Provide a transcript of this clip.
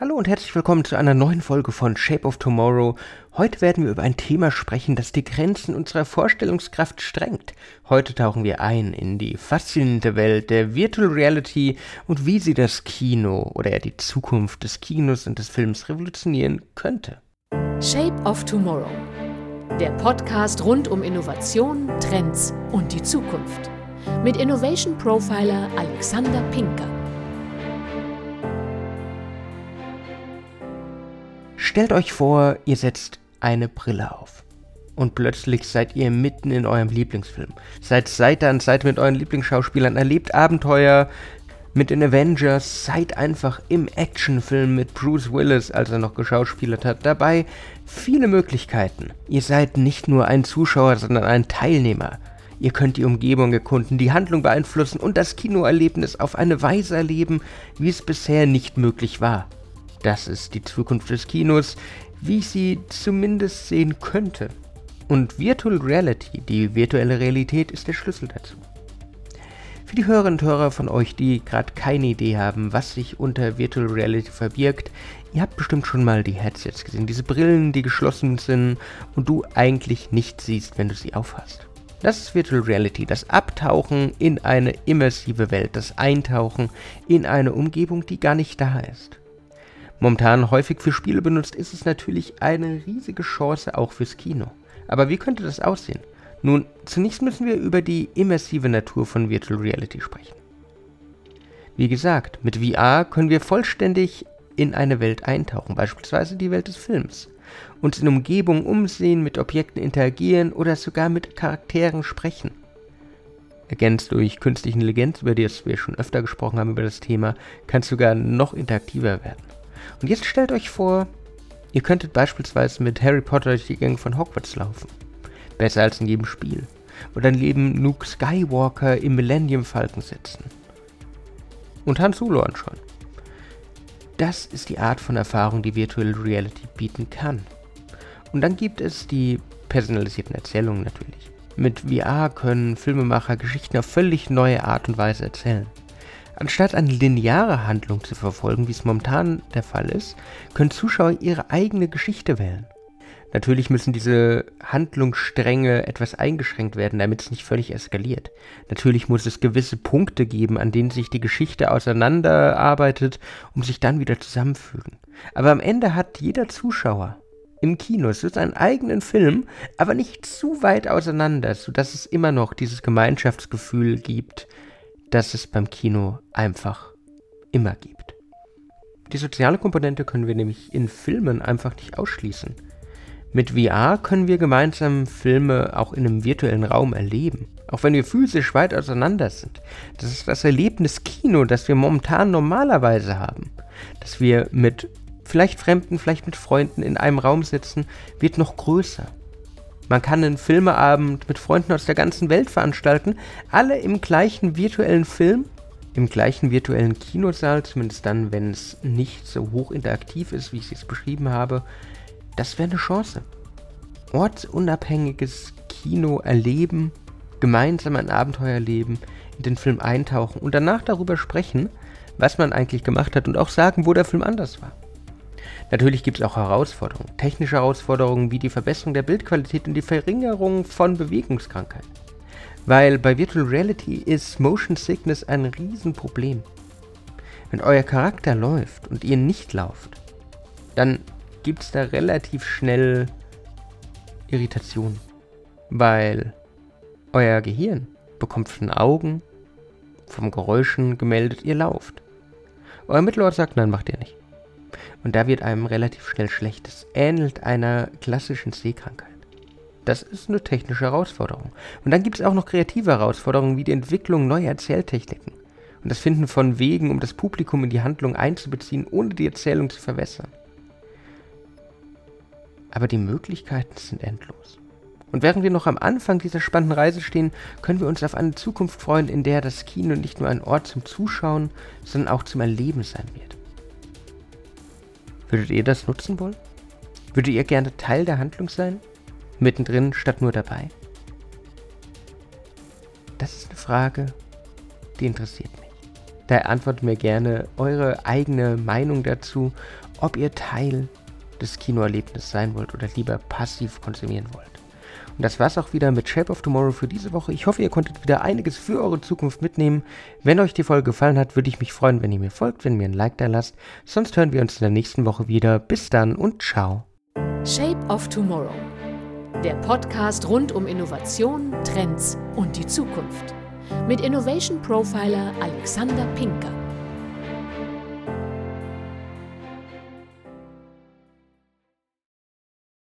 Hallo und herzlich willkommen zu einer neuen Folge von Shape of Tomorrow. Heute werden wir über ein Thema sprechen, das die Grenzen unserer Vorstellungskraft strengt. Heute tauchen wir ein in die faszinierende Welt der Virtual Reality und wie sie das Kino oder eher die Zukunft des Kinos und des Films revolutionieren könnte. Shape of Tomorrow. Der Podcast rund um Innovation, Trends und die Zukunft. Mit Innovation Profiler Alexander Pinker. Stellt euch vor, ihr setzt eine Brille auf. Und plötzlich seid ihr mitten in eurem Lieblingsfilm. Seid Seite an Seite mit euren Lieblingsschauspielern, erlebt Abenteuer mit den Avengers, seid einfach im Actionfilm mit Bruce Willis, als er noch geschauspielert hat, dabei. Viele Möglichkeiten. Ihr seid nicht nur ein Zuschauer, sondern ein Teilnehmer. Ihr könnt die Umgebung erkunden, die Handlung beeinflussen und das Kinoerlebnis auf eine Weise erleben, wie es bisher nicht möglich war. Das ist die Zukunft des Kinos, wie ich sie zumindest sehen könnte. Und Virtual Reality, die virtuelle Realität, ist der Schlüssel dazu. Für die Hörerinnen und Hörer von euch, die gerade keine Idee haben, was sich unter Virtual Reality verbirgt, ihr habt bestimmt schon mal die Headsets gesehen, diese Brillen, die geschlossen sind und du eigentlich nicht siehst, wenn du sie aufhast. Das ist Virtual Reality, das Abtauchen in eine immersive Welt, das Eintauchen in eine Umgebung, die gar nicht da ist momentan häufig für Spiele benutzt, ist es natürlich eine riesige Chance auch fürs Kino. Aber wie könnte das aussehen? Nun, zunächst müssen wir über die immersive Natur von Virtual Reality sprechen. Wie gesagt, mit VR können wir vollständig in eine Welt eintauchen, beispielsweise die Welt des Films, uns in Umgebungen umsehen, mit Objekten interagieren oder sogar mit Charakteren sprechen. Ergänzt durch künstliche Intelligenz, über die wir schon öfter gesprochen haben über das Thema, kann es sogar noch interaktiver werden. Und jetzt stellt euch vor, ihr könntet beispielsweise mit Harry Potter durch die Gänge von Hogwarts laufen. Besser als in jedem Spiel. Oder neben Luke Skywalker im Millennium Falcon sitzen. Und Han Solo anschauen. Das ist die Art von Erfahrung, die Virtual Reality bieten kann. Und dann gibt es die personalisierten Erzählungen natürlich. Mit VR können Filmemacher Geschichten auf völlig neue Art und Weise erzählen. Anstatt eine lineare Handlung zu verfolgen, wie es momentan der Fall ist, können Zuschauer ihre eigene Geschichte wählen. Natürlich müssen diese Handlungsstränge etwas eingeschränkt werden, damit es nicht völlig eskaliert. Natürlich muss es gewisse Punkte geben, an denen sich die Geschichte auseinanderarbeitet, um sich dann wieder zusammenfügen. Aber am Ende hat jeder Zuschauer im Kino seinen eigenen Film, aber nicht zu weit auseinander, sodass es immer noch dieses Gemeinschaftsgefühl gibt, das es beim Kino einfach immer gibt. Die soziale Komponente können wir nämlich in Filmen einfach nicht ausschließen. Mit VR können wir gemeinsam Filme auch in einem virtuellen Raum erleben, auch wenn wir physisch weit auseinander sind. Das ist das Erlebnis Kino, das wir momentan normalerweise haben. Dass wir mit vielleicht Fremden, vielleicht mit Freunden in einem Raum sitzen, wird noch größer. Man kann einen Filmeabend mit Freunden aus der ganzen Welt veranstalten, alle im gleichen virtuellen Film, im gleichen virtuellen Kinosaal, zumindest dann, wenn es nicht so hoch interaktiv ist, wie ich es beschrieben habe. Das wäre eine Chance. Ortsunabhängiges Kino erleben, gemeinsam ein Abenteuer erleben, in den Film eintauchen und danach darüber sprechen, was man eigentlich gemacht hat und auch sagen, wo der Film anders war. Natürlich gibt es auch Herausforderungen, technische Herausforderungen wie die Verbesserung der Bildqualität und die Verringerung von Bewegungskrankheit. Weil bei Virtual Reality ist Motion Sickness ein Riesenproblem. Wenn euer Charakter läuft und ihr nicht lauft, dann gibt es da relativ schnell Irritation. Weil euer Gehirn bekommt von Augen, vom Geräuschen gemeldet, ihr lauft. Euer Mittelort sagt, nein, macht ihr nicht. Und da wird einem relativ schnell schlecht. Es ähnelt einer klassischen Sehkrankheit. Das ist eine technische Herausforderung. Und dann gibt es auch noch kreative Herausforderungen wie die Entwicklung neuer Erzähltechniken und das Finden von Wegen, um das Publikum in die Handlung einzubeziehen, ohne die Erzählung zu verwässern. Aber die Möglichkeiten sind endlos. Und während wir noch am Anfang dieser spannenden Reise stehen, können wir uns auf eine Zukunft freuen, in der das Kino nicht nur ein Ort zum Zuschauen, sondern auch zum Erleben sein wird. Würdet ihr das nutzen wollen? Würdet ihr gerne Teil der Handlung sein? Mittendrin statt nur dabei? Das ist eine Frage, die interessiert mich. Da antwortet mir gerne eure eigene Meinung dazu, ob ihr Teil des Kinoerlebnisses sein wollt oder lieber passiv konsumieren wollt. Und das war's auch wieder mit Shape of Tomorrow für diese Woche. Ich hoffe, ihr konntet wieder einiges für eure Zukunft mitnehmen. Wenn euch die Folge gefallen hat, würde ich mich freuen, wenn ihr mir folgt, wenn ihr mir ein Like da lasst. Sonst hören wir uns in der nächsten Woche wieder. Bis dann und ciao. Shape of Tomorrow. Der Podcast rund um Innovation, Trends und die Zukunft. Mit Innovation Profiler Alexander Pinker.